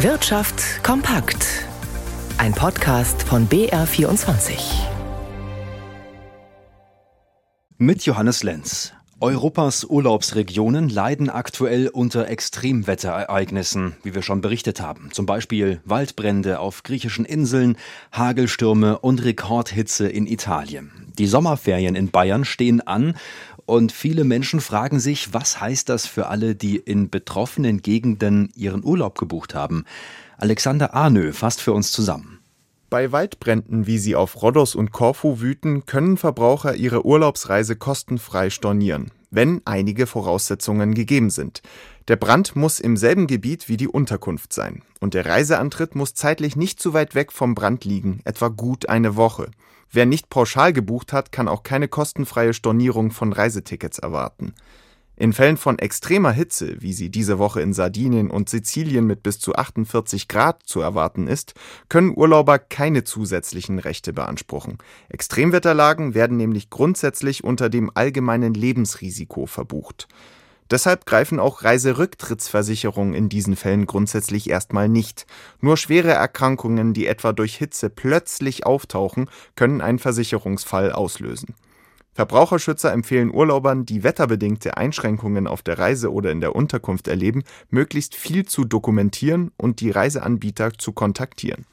Wirtschaft kompakt. Ein Podcast von BR24. Mit Johannes Lenz. Europas Urlaubsregionen leiden aktuell unter Extremwetterereignissen, wie wir schon berichtet haben. Zum Beispiel Waldbrände auf griechischen Inseln, Hagelstürme und Rekordhitze in Italien. Die Sommerferien in Bayern stehen an und viele Menschen fragen sich, was heißt das für alle, die in betroffenen Gegenden ihren Urlaub gebucht haben? Alexander Arnö fasst für uns zusammen. Bei Waldbränden, wie sie auf Rhodos und Korfu wüten, können Verbraucher ihre Urlaubsreise kostenfrei stornieren, wenn einige Voraussetzungen gegeben sind. Der Brand muss im selben Gebiet wie die Unterkunft sein und der Reiseantritt muss zeitlich nicht zu weit weg vom Brand liegen, etwa gut eine Woche. Wer nicht pauschal gebucht hat, kann auch keine kostenfreie Stornierung von Reisetickets erwarten. In Fällen von extremer Hitze, wie sie diese Woche in Sardinien und Sizilien mit bis zu 48 Grad zu erwarten ist, können Urlauber keine zusätzlichen Rechte beanspruchen. Extremwetterlagen werden nämlich grundsätzlich unter dem allgemeinen Lebensrisiko verbucht. Deshalb greifen auch Reiserücktrittsversicherungen in diesen Fällen grundsätzlich erstmal nicht. Nur schwere Erkrankungen, die etwa durch Hitze plötzlich auftauchen, können einen Versicherungsfall auslösen. Verbraucherschützer empfehlen Urlaubern, die wetterbedingte Einschränkungen auf der Reise oder in der Unterkunft erleben, möglichst viel zu dokumentieren und die Reiseanbieter zu kontaktieren.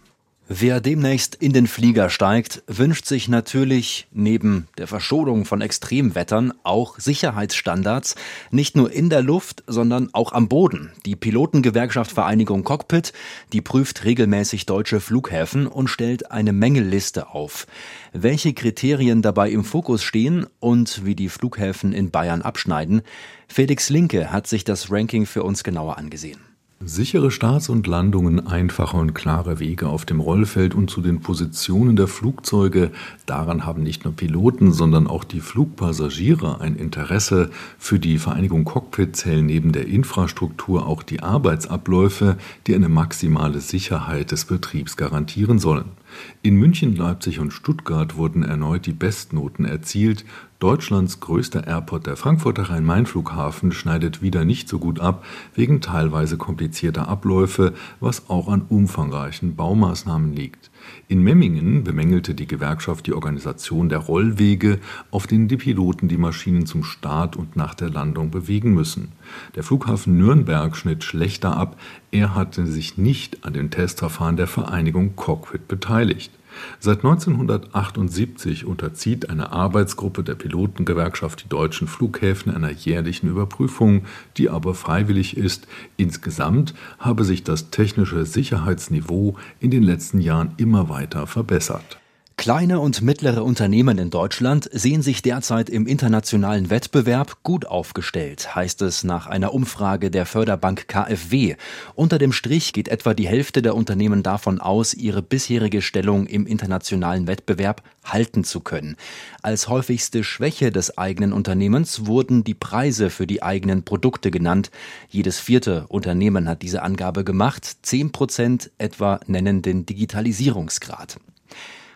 Wer demnächst in den Flieger steigt, wünscht sich natürlich neben der Verschonung von Extremwettern auch Sicherheitsstandards, nicht nur in der Luft, sondern auch am Boden. Die Pilotengewerkschaft Vereinigung Cockpit, die prüft regelmäßig deutsche Flughäfen und stellt eine Mängelliste auf. Welche Kriterien dabei im Fokus stehen und wie die Flughäfen in Bayern abschneiden, Felix Linke hat sich das Ranking für uns genauer angesehen. Sichere Starts und Landungen, einfache und klare Wege auf dem Rollfeld und zu den Positionen der Flugzeuge, daran haben nicht nur Piloten, sondern auch die Flugpassagiere ein Interesse. Für die Vereinigung Cockpit zählen neben der Infrastruktur auch die Arbeitsabläufe, die eine maximale Sicherheit des Betriebs garantieren sollen. In München, Leipzig und Stuttgart wurden erneut die Bestnoten erzielt. Deutschlands größter Airport, der Frankfurter Rhein-Main-Flughafen, schneidet wieder nicht so gut ab, wegen teilweise komplizierter Abläufe, was auch an umfangreichen Baumaßnahmen liegt. In Memmingen bemängelte die Gewerkschaft die Organisation der Rollwege, auf denen die Piloten die Maschinen zum Start und nach der Landung bewegen müssen. Der Flughafen Nürnberg schnitt schlechter ab, er hatte sich nicht an den Testverfahren der Vereinigung Cockpit beteiligt. Seit 1978 unterzieht eine Arbeitsgruppe der Pilotengewerkschaft die deutschen Flughäfen einer jährlichen Überprüfung, die aber freiwillig ist. Insgesamt habe sich das technische Sicherheitsniveau in den letzten Jahren immer weiter verbessert. Kleine und mittlere Unternehmen in Deutschland sehen sich derzeit im internationalen Wettbewerb gut aufgestellt, heißt es nach einer Umfrage der Förderbank KfW. Unter dem Strich geht etwa die Hälfte der Unternehmen davon aus, ihre bisherige Stellung im internationalen Wettbewerb halten zu können. Als häufigste Schwäche des eigenen Unternehmens wurden die Preise für die eigenen Produkte genannt. Jedes vierte Unternehmen hat diese Angabe gemacht. Zehn Prozent etwa nennen den Digitalisierungsgrad.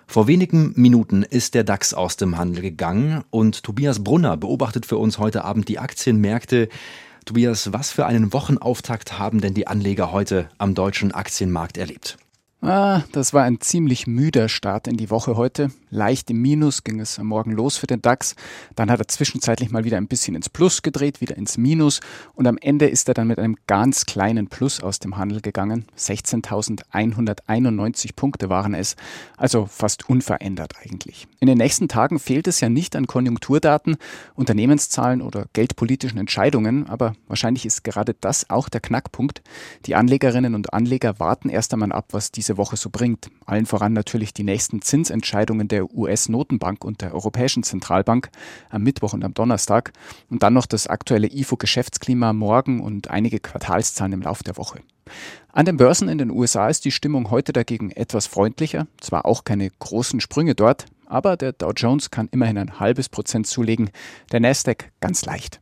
Vor wenigen Minuten ist der DAX aus dem Handel gegangen und Tobias Brunner beobachtet für uns heute Abend die Aktienmärkte. Tobias, was für einen Wochenauftakt haben denn die Anleger heute am deutschen Aktienmarkt erlebt? Ah, das war ein ziemlich müder Start in die Woche heute. Leicht im Minus ging es am Morgen los für den DAX. Dann hat er zwischenzeitlich mal wieder ein bisschen ins Plus gedreht, wieder ins Minus. Und am Ende ist er dann mit einem ganz kleinen Plus aus dem Handel gegangen. 16.191 Punkte waren es. Also fast unverändert eigentlich. In den nächsten Tagen fehlt es ja nicht an Konjunkturdaten, Unternehmenszahlen oder geldpolitischen Entscheidungen. Aber wahrscheinlich ist gerade das auch der Knackpunkt. Die Anlegerinnen und Anleger warten erst einmal ab, was diese diese Woche so bringt. Allen voran natürlich die nächsten Zinsentscheidungen der US-Notenbank und der Europäischen Zentralbank am Mittwoch und am Donnerstag und dann noch das aktuelle IFO-Geschäftsklima morgen und einige Quartalszahlen im Laufe der Woche. An den Börsen in den USA ist die Stimmung heute dagegen etwas freundlicher, zwar auch keine großen Sprünge dort, aber der Dow Jones kann immerhin ein halbes Prozent zulegen, der Nasdaq ganz leicht.